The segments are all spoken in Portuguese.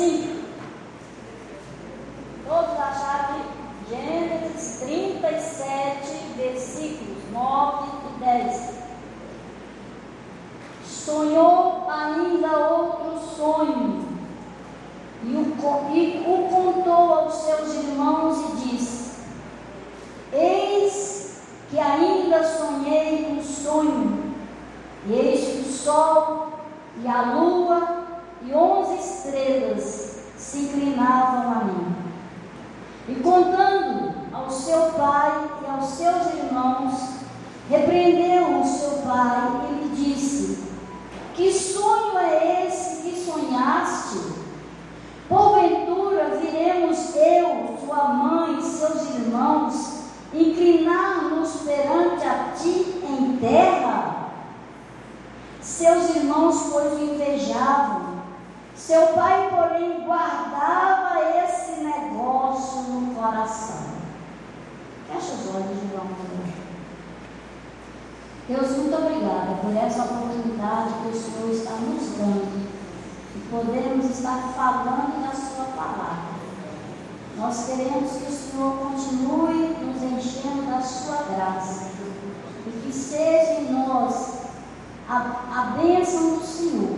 see a, a bênção do Senhor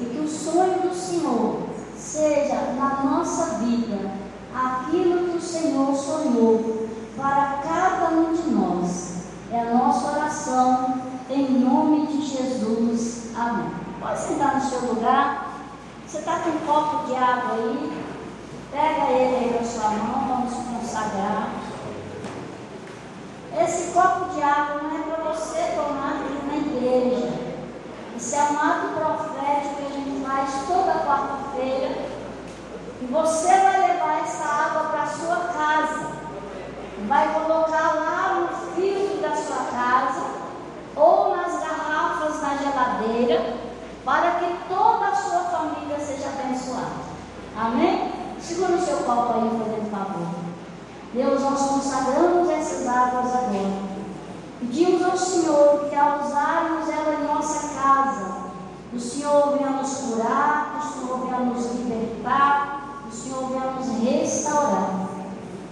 e que o sonho do Senhor seja na nossa vida aquilo que o Senhor sonhou para cada um de nós. É a nossa oração em nome de Jesus. Amém. Pode sentar no seu lugar. Você está com um copo de água aí? Pega ele aí na sua mão, vamos consagrar. Esse copo de água não é para você tomar aqui na igreja. Isso é um ato profético que a gente faz toda quarta-feira. E você vai levar essa água para a sua casa. Vai colocar lá no filtro da sua casa ou nas garrafas na geladeira para que toda a sua família seja abençoada. Amém? Segura o seu copo aí, fazendo favor. Deus, nós consagramos essas águas agora. Pedimos ao Senhor que ao usarmos ela em nossa casa, o Senhor venha nos curar, o Senhor venha nos libertar, o Senhor venha nos restaurar.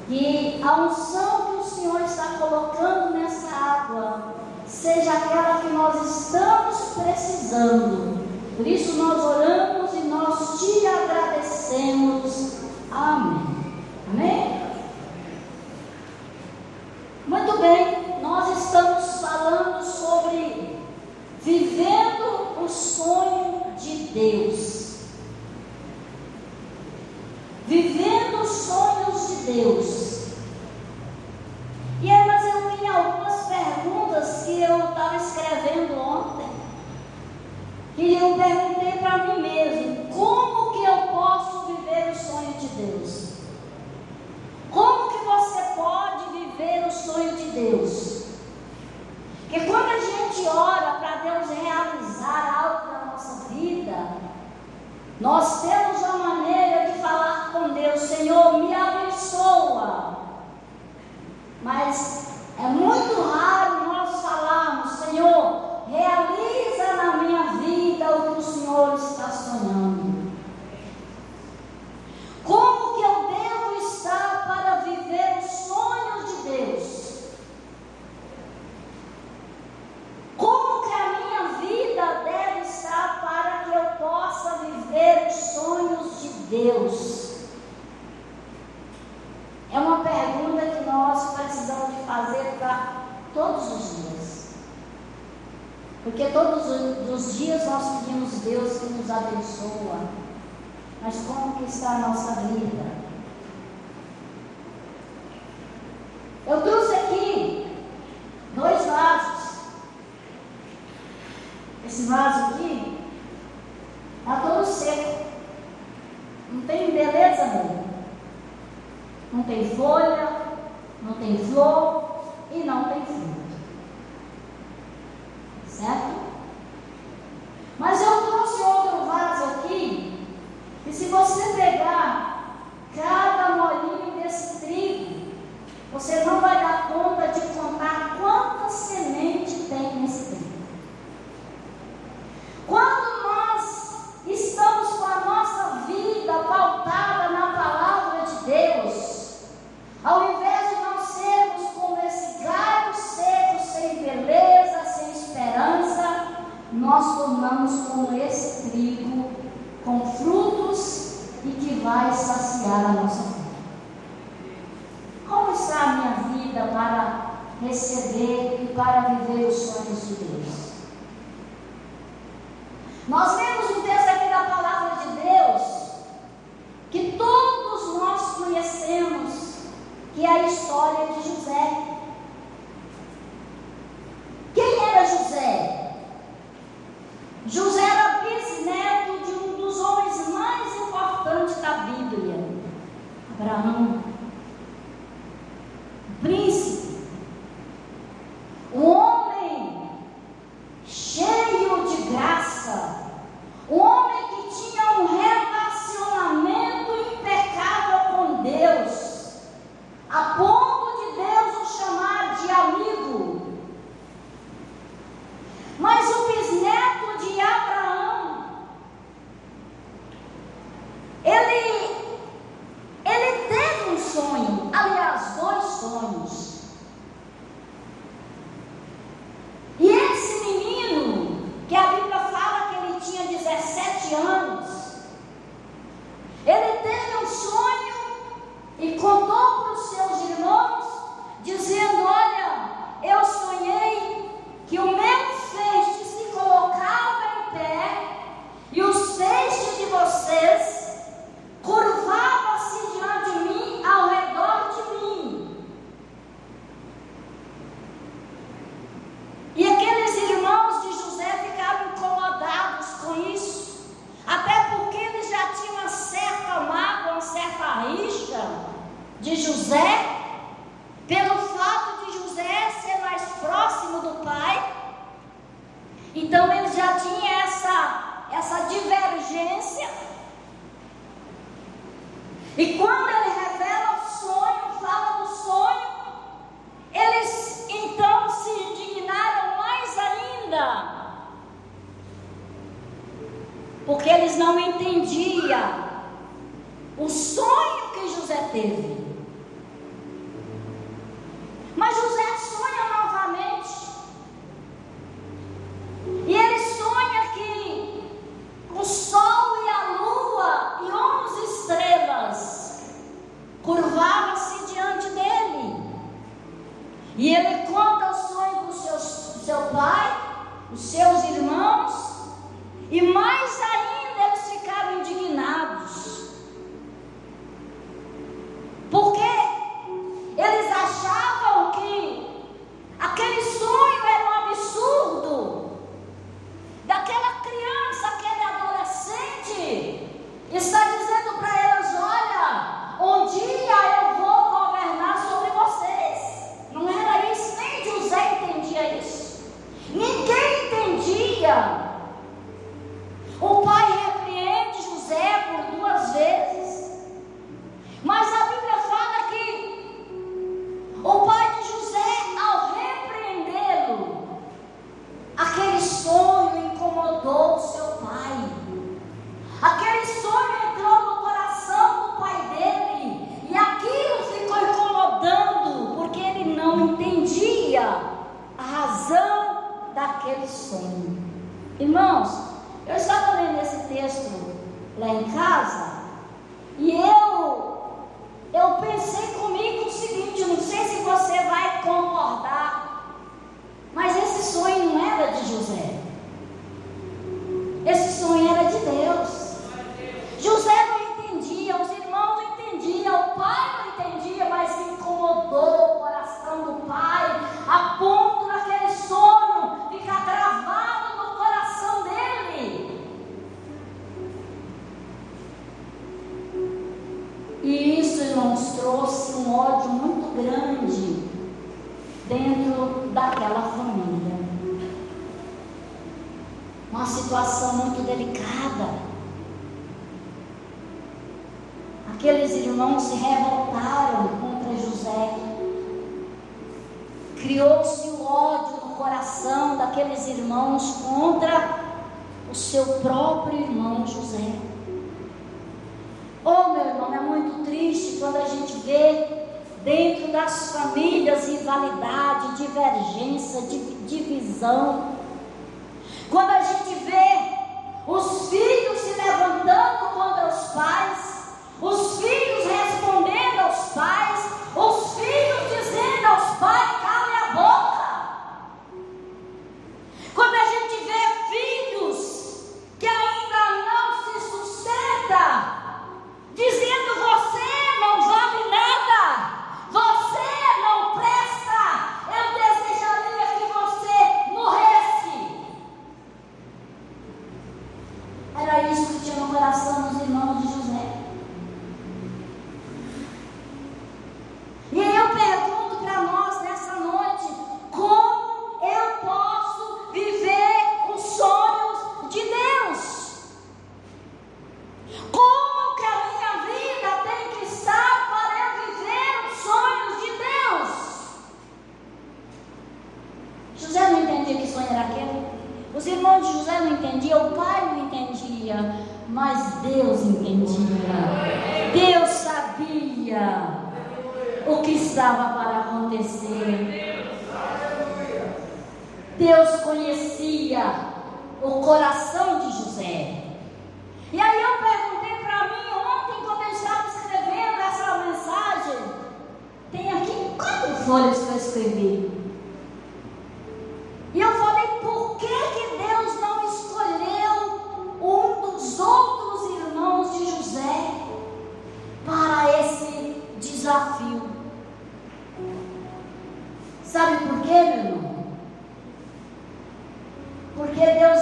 Que a unção que o Senhor está colocando nessa água seja aquela que nós estamos precisando. Por isso nós oramos e nós te agradecemos. Amém. Amém? Muito bem, nós estamos falando sobre vivendo o sonho de Deus. Vivendo os sonhos de Deus. E aí, mas eu tinha algumas perguntas que eu estava escrevendo ontem. E eu perguntei para mim mesmo: como que eu posso viver o sonho de Deus? Como que você pode viver o sonho de Deus? Porque quando a gente ora para Deus realizar algo na nossa vida, nós temos uma maneira de falar com Deus: Senhor, me abençoa. Mas é muito raro nós falarmos, Senhor, realiza na minha vida o que o Senhor está sonhando. Como que eu devo estar para viver os sonhos de Deus? Como que a minha vida deve estar para que eu possa viver os sonhos de Deus? É uma pergunta que nós precisamos de fazer para todos os dias. Porque todos os dias nós pedimos Deus que nos abençoa. Mas como que está a nossa vida? Eu trouxe aqui dois vasos. Esse vaso aqui está todo seco. Não tem beleza nele não tem folha, não tem flor e não tem fruto. Certo? Mas eu trouxe outro vaso aqui, e se você pegar cada molinho desse trigo, você não vai para viver os sonhos de Deus. Nós vida. Porque eles não entendiam o sonho que José teve. Mas José sonha novamente. E ele sonha que o sol e a lua e onze estrelas curvavam-se diante dele. E ele aquele sonho. Irmãos, eu estava lendo esse texto lá em casa e ele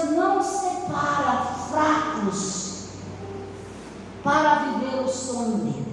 Deus não separa fracos para viver o sonho dele.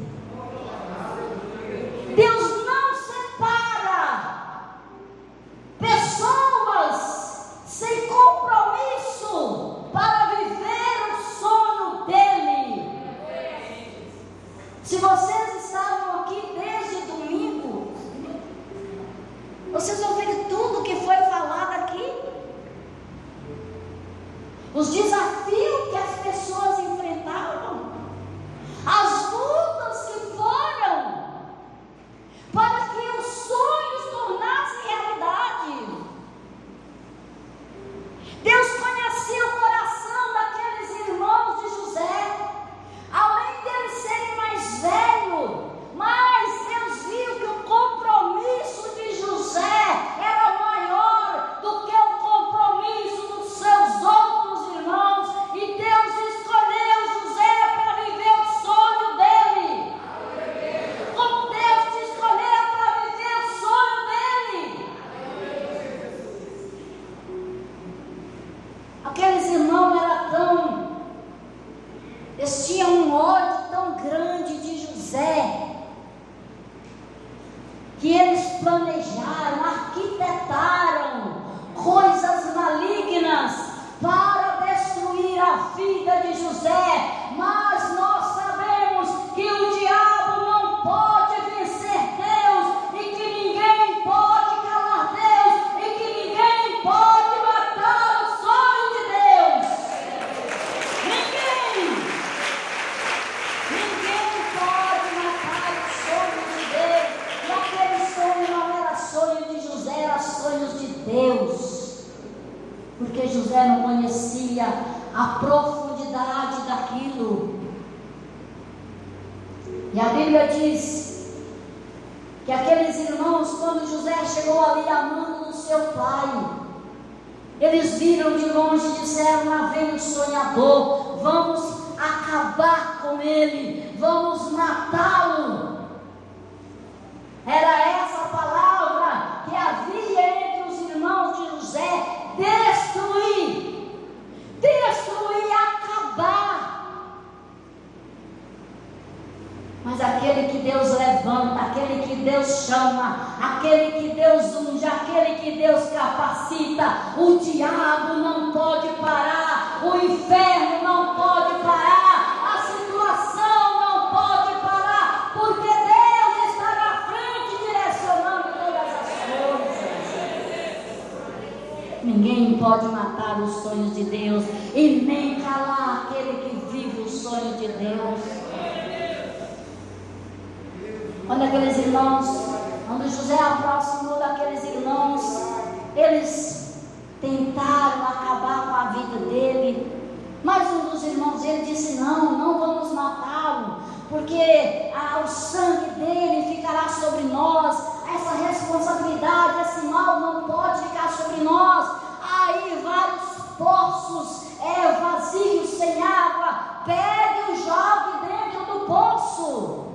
Ninguém pode matar os sonhos de Deus e nem calar aquele que vive o sonho de Deus. Quando aqueles irmãos, quando José é aproximou daqueles irmãos, eles tentaram acabar com a vida dele. Mas um dos irmãos ele disse: Não, não vamos matá-lo, porque ah, o sangue dele ficará sobre nós essa responsabilidade, esse mal não pode ficar sobre nós. Aí vários poços é, vazios, sem água, pegue o jovem dentro do poço.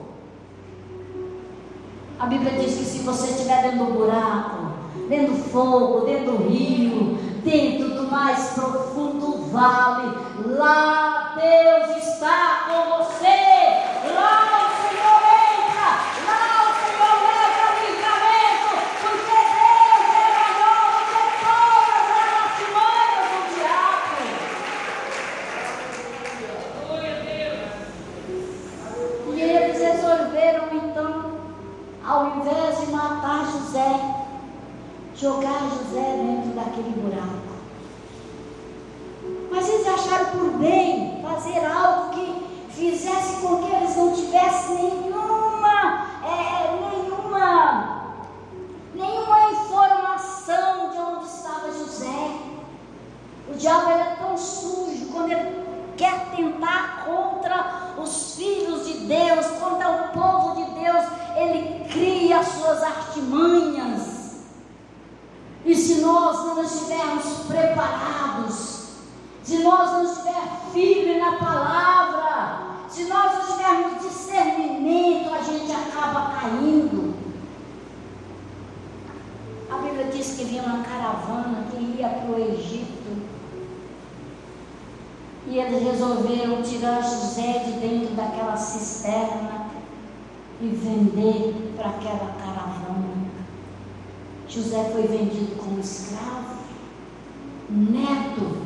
A Bíblia diz que se você estiver dentro do buraco, dentro do fogo, dentro do rio, dentro do mais profundo vale, lá Deus está com você, lá jogar José dentro daquele buraco. Mas eles acharam por bem fazer algo que fizesse com que eles não tivessem nenhum tirar é José de dentro daquela cisterna e vender para aquela caravana. José foi vendido como escravo, neto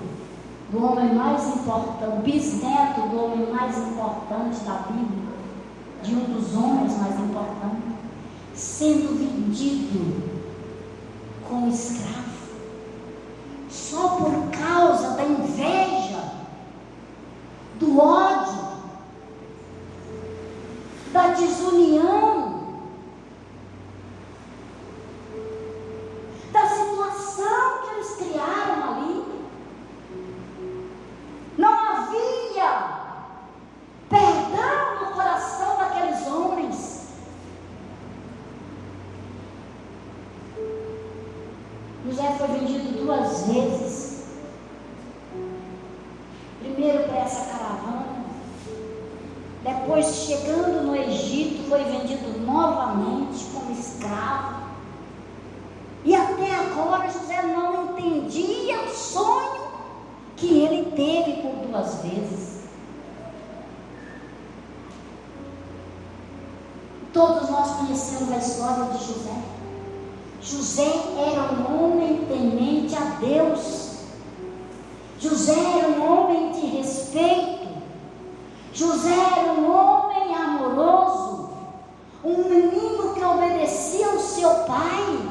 do homem mais importante, bisneto do homem mais importante da Bíblia, de um dos homens mais importantes, sendo vendido como escravo. José foi vendido duas vezes. Primeiro para essa caravana, depois, chegando no Egito, foi vendido novamente como escravo. E até agora José não entendia o sonho que ele teve por duas vezes. Todos nós conhecemos a história de José. José era um homem temente a Deus. José era um homem de respeito. José era um homem amoroso. Um menino que obedecia ao seu pai.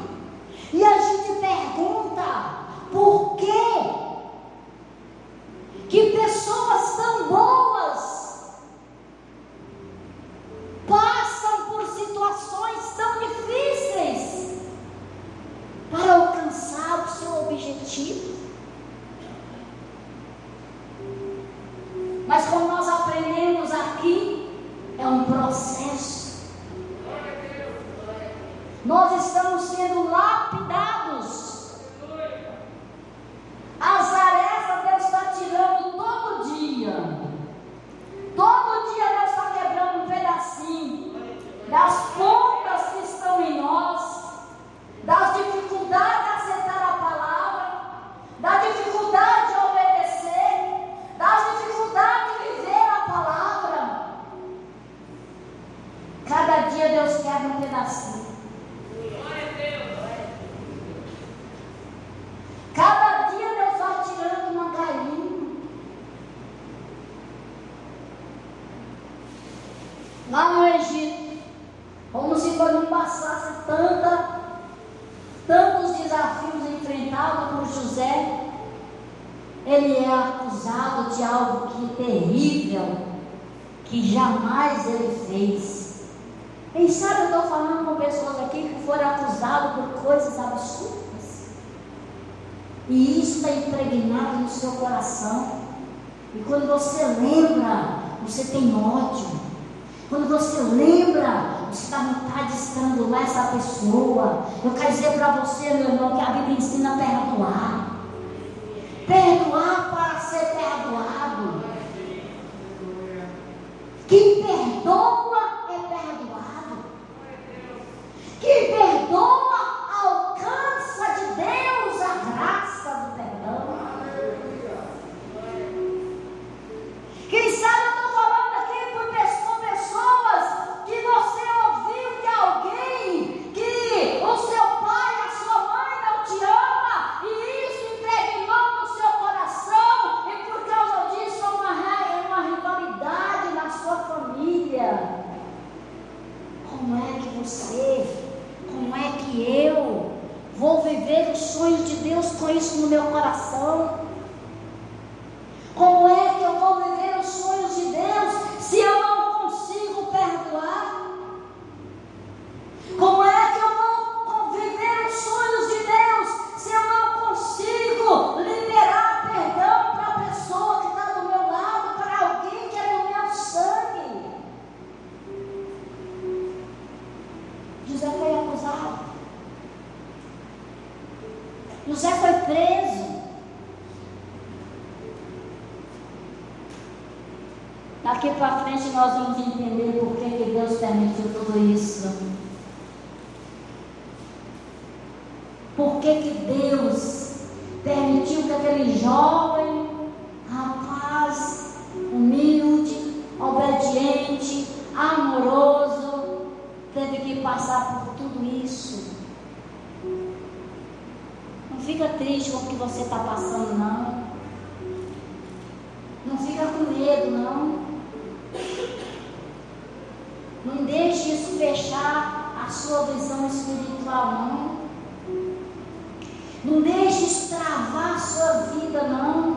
Não deixe estravar sua vida, não.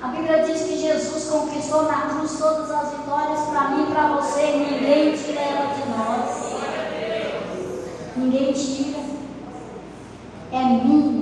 A Bíblia diz que Jesus conquistou na cruz todas as vitórias para mim e para você. Ninguém tira ela de nós. Ninguém tira. É minha.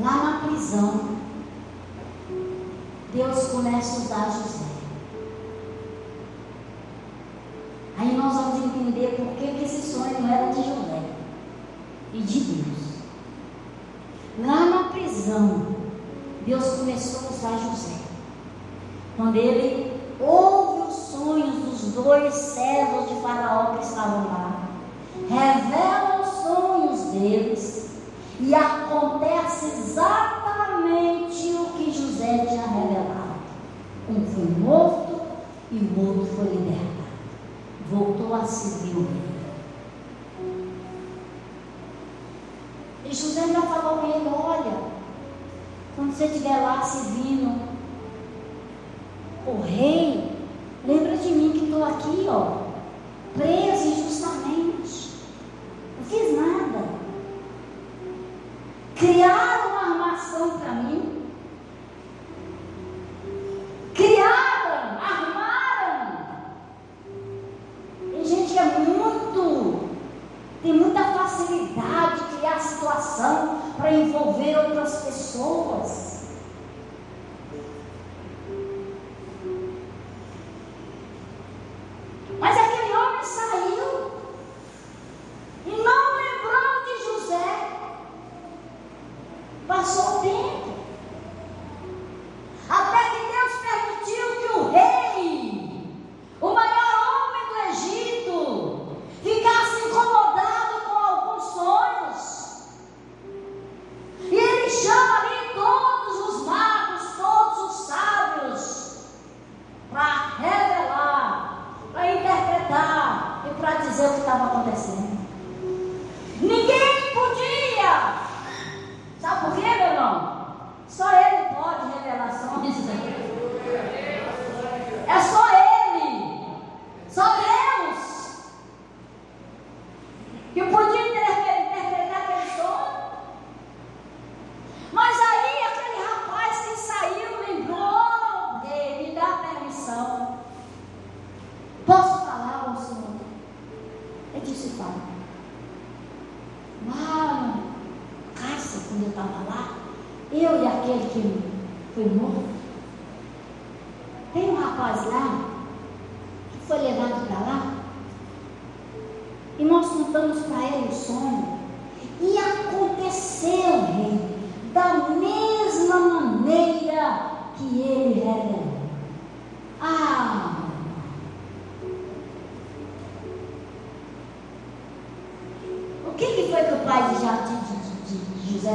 lá na prisão, Deus começa a usar José. Aí nós vamos entender por que, que esse sonho era de José e de Deus. Lá na prisão, Deus começou a usar José. Quando ele ouve os sonhos dos dois servos de Faraó que estavam lá, revela os sonhos deles e a exatamente o que José tinha revelado. Um foi morto e o outro foi libertado. Voltou a servir o rei. E José ainda falou com ele: Olha, quando você estiver lá servindo o rei, lembra de mim que estou aqui, ó, preso Passou o tempo.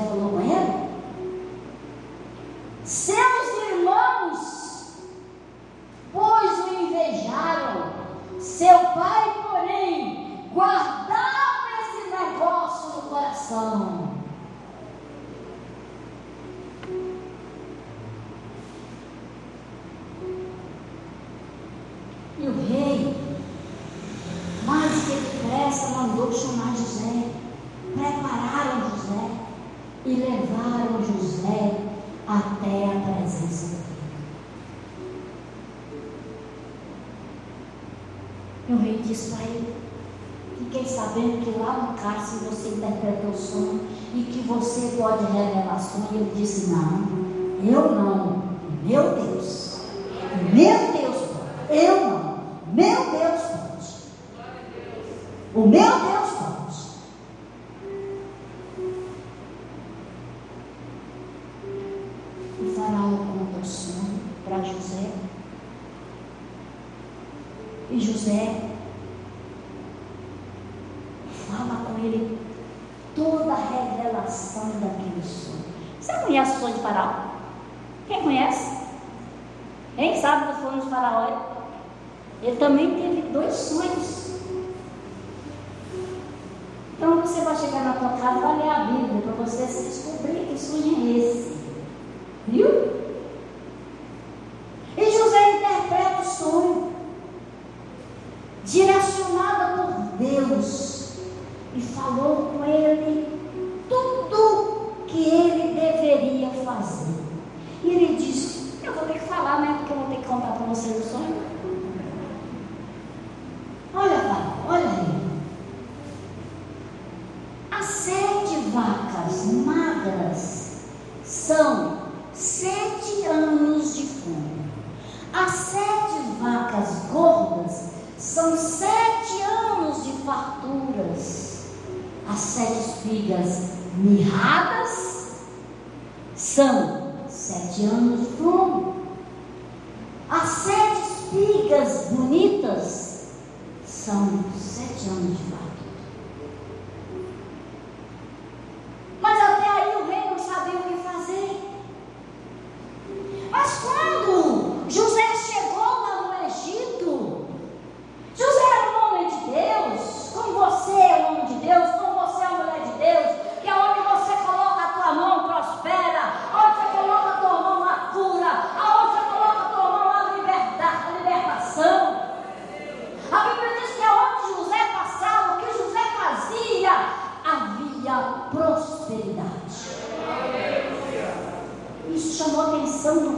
falou, é? Seu versículo de revelações, ele disse: Não, eu não.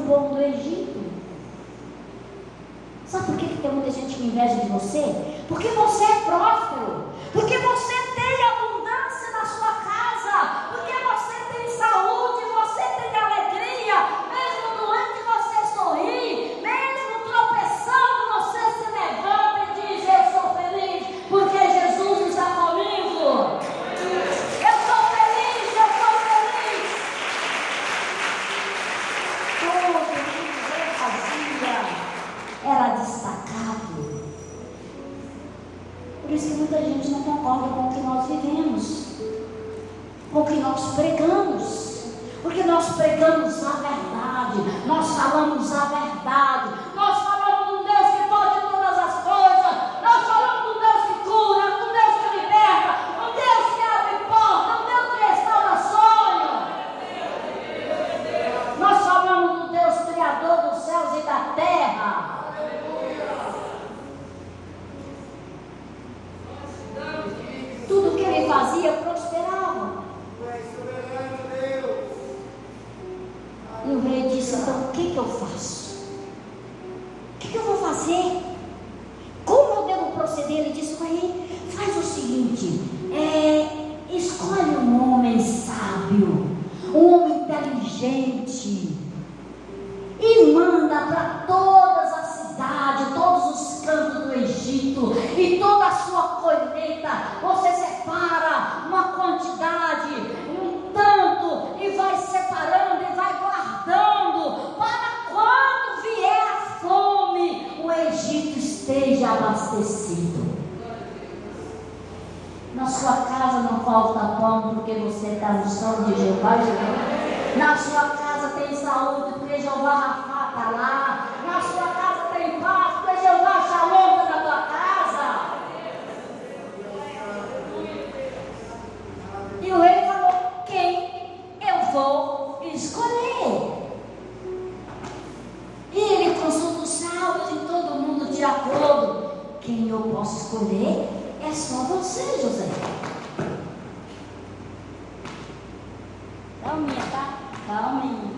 povo do Egito. Sabe por que, que tem muita gente que inveja de você? Porque você é próspero. sábio, um homem inteligente. E manda para todos está no sonho de Jeová. Na sua casa tem saúde porque Jeová Rafa está lá. Na sua casa tem paz porque Jeová Shalom está na tua casa. E o rei falou: quem eu vou escolher? E ele consulta os salmos e todo mundo de acordo. Quem eu posso escolher é só você, José. Calminha, tá? Calminha.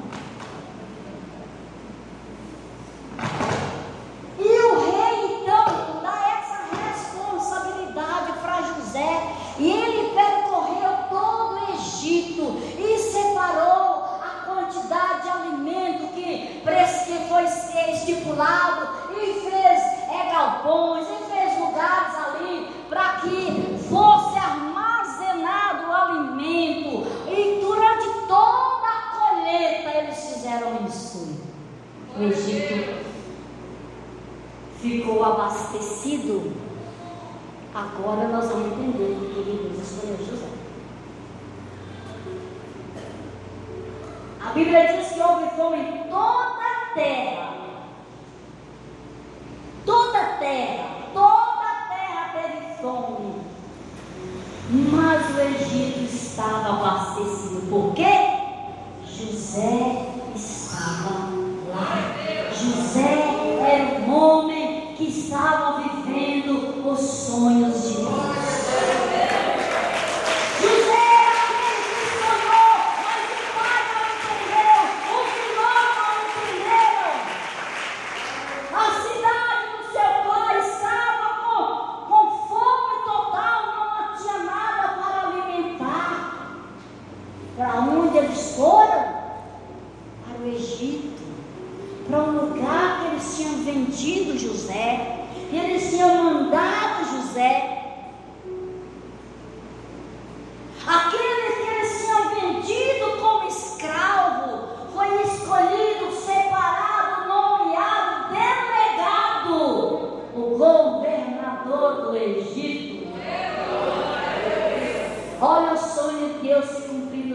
E o rei então dá essa responsabilidade para José. E ele percorreu todo o Egito e separou a quantidade de alimento que, que foi estipulado e fez é, galpões e fez lugares ali para que fosse armazenado o alimento. E durante toda a colheita eles fizeram isso. O Egito ficou abastecido. Agora nós vamos entender o que Deus escolheu José. A Bíblia diz que houve fome em toda a terra. Toda a terra, toda a terra teve fome. Mas o Egito estava abastecido. Por quê? José estava lá. José era um homem que estava vivendo os sonhos de Deus.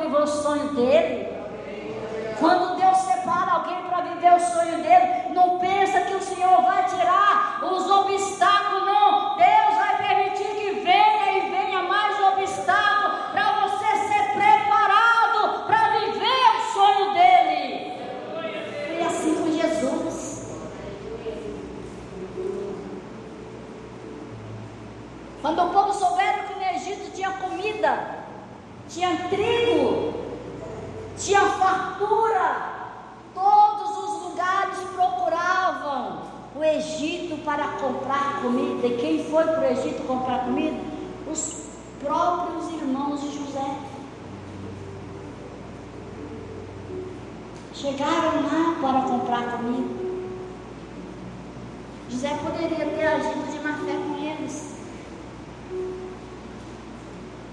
viver o sonho dele. Quando Deus separa alguém para viver o sonho dele, não pensa que o Senhor vai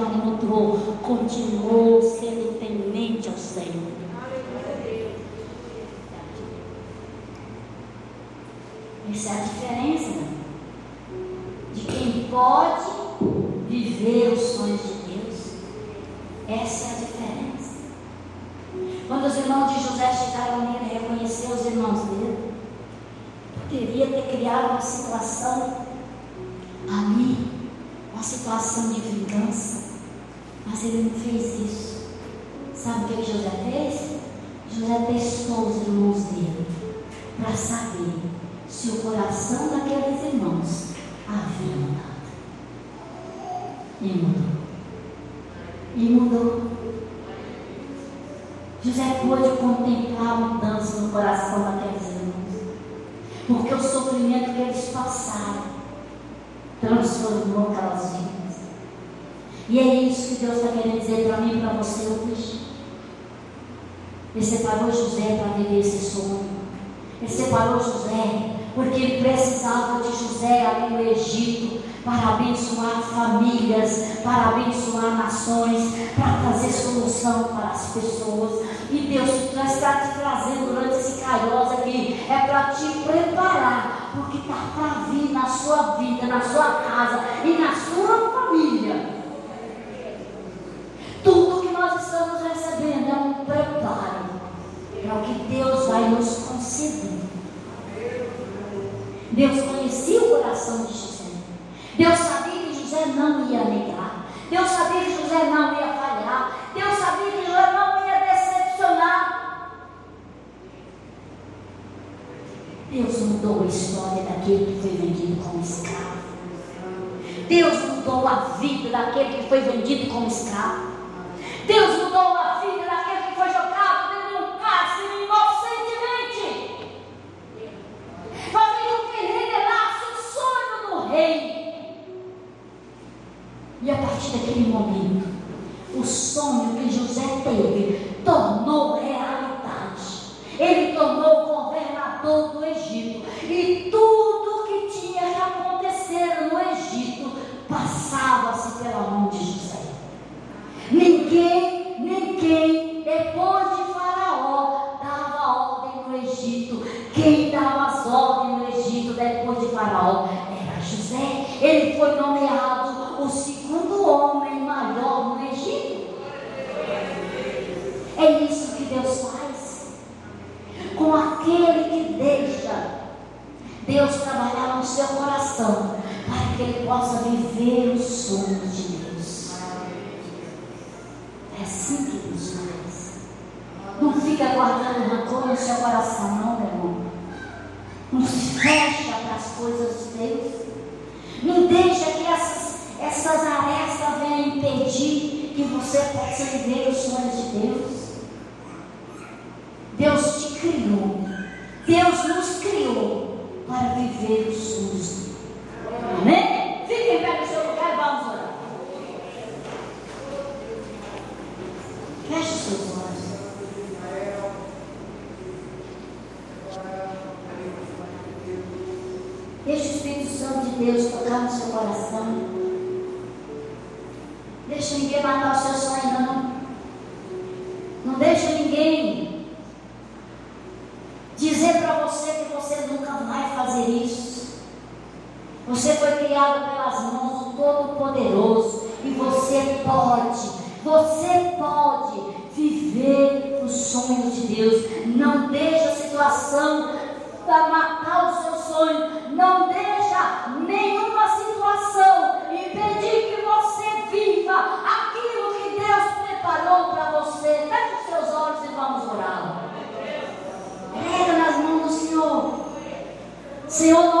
não mudou, continuou sendo temente ao Senhor. Essa é a diferença de quem pode viver os sonhos de Deus. Essa é a diferença. Quando os irmãos de José chegaram nele e reconheceram os irmãos dele, poderia ter criado uma situação ali uma situação de vingança. Mas ele não fez isso. Sabe o que, que José fez? José testou os irmãos dele para saber se o coração daqueles irmãos havia mudado. E mudou. E mudou. José pôde contemplar a mudança no coração daqueles irmãos. Porque o sofrimento que eles passaram transformou aquelas vidas. E é isso que Deus está querendo dizer para mim e para você hoje. Ele separou José para viver esse sonho. Ele separou José porque ele precisava de José ali no Egito para abençoar famílias, para abençoar nações, para trazer solução para as pessoas. E Deus está te trazendo durante esse caos aqui, é para te preparar, porque está para vir na sua vida, na sua casa e na sua família. Tudo que nós estamos recebendo é um preparo para o que Deus vai nos conceder. Deus conhecia o coração de José. Deus sabia que José não ia negar. Deus sabia que José não ia falhar. Deus sabia que José não ia decepcionar. Deus mudou a história daquele que foi vendido como escravo. Deus mudou a vida daquele que foi vendido como escravo. Deus mudou a vida daquele que foi jogado dentro de um cárcere inocentemente. Fazendo que revelasse o sonho do rei. E a partir daquele momento, o sonho que José teve tornou realidade. Ele tornou governador do Egito. E tudo que tinha que acontecer no Egito passava-se pela mão de José. Ninguém, ninguém, depois de Faraó, dava ordem no Egito. Quem dava as ordens no Egito depois de Faraó era José. Ele foi nomeado o segundo homem maior no Egito. É isso que Deus faz com aquele que deixa Deus trabalhar no seu coração para que ele possa viver os sonhos de Deus. É assim que Deus faz. Não fica guardando rancor no seu coração, não, meu irmão. Não se fecha para as coisas de Deus. Não deixa que essas, essas arestas venham impedir que você possa viver os sonhos de Deus te criou. Deus nos criou para viver os sonhos dele. Amém? Fique em pé no seu lugar e vamos orar. Feche os seus olhos. Deixe o Espírito Santo de Deus tocar no seu coração. Deixe ninguém matar o seu sonho, não. Não deixe ninguém dizer para você que você nunca vai fazer isso. Você foi criado pelas mãos do Todo-Poderoso e você pode, você pode viver os sonhos de Deus. Não deixe a situação para matar o seu sonho. Não deixa nenhuma situação impedir que você viva aquilo que Deus preparou para você. Feche os seus olhos e vamos orar. Pega nas mãos do Senhor. Senhor